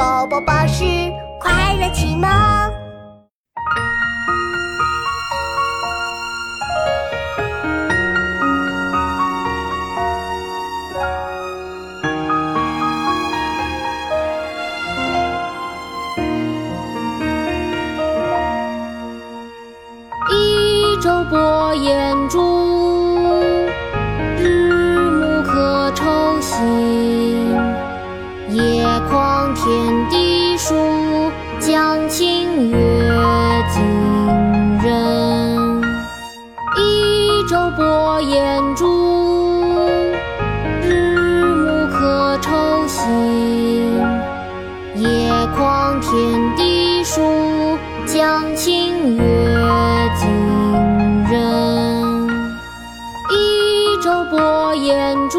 宝宝巴士快乐启蒙。一舟泊烟渚，野旷天地疏，江清月近人。一舟泊烟渚，日暮客愁新。野旷天地疏，江清月近人。一舟。泊烟渚，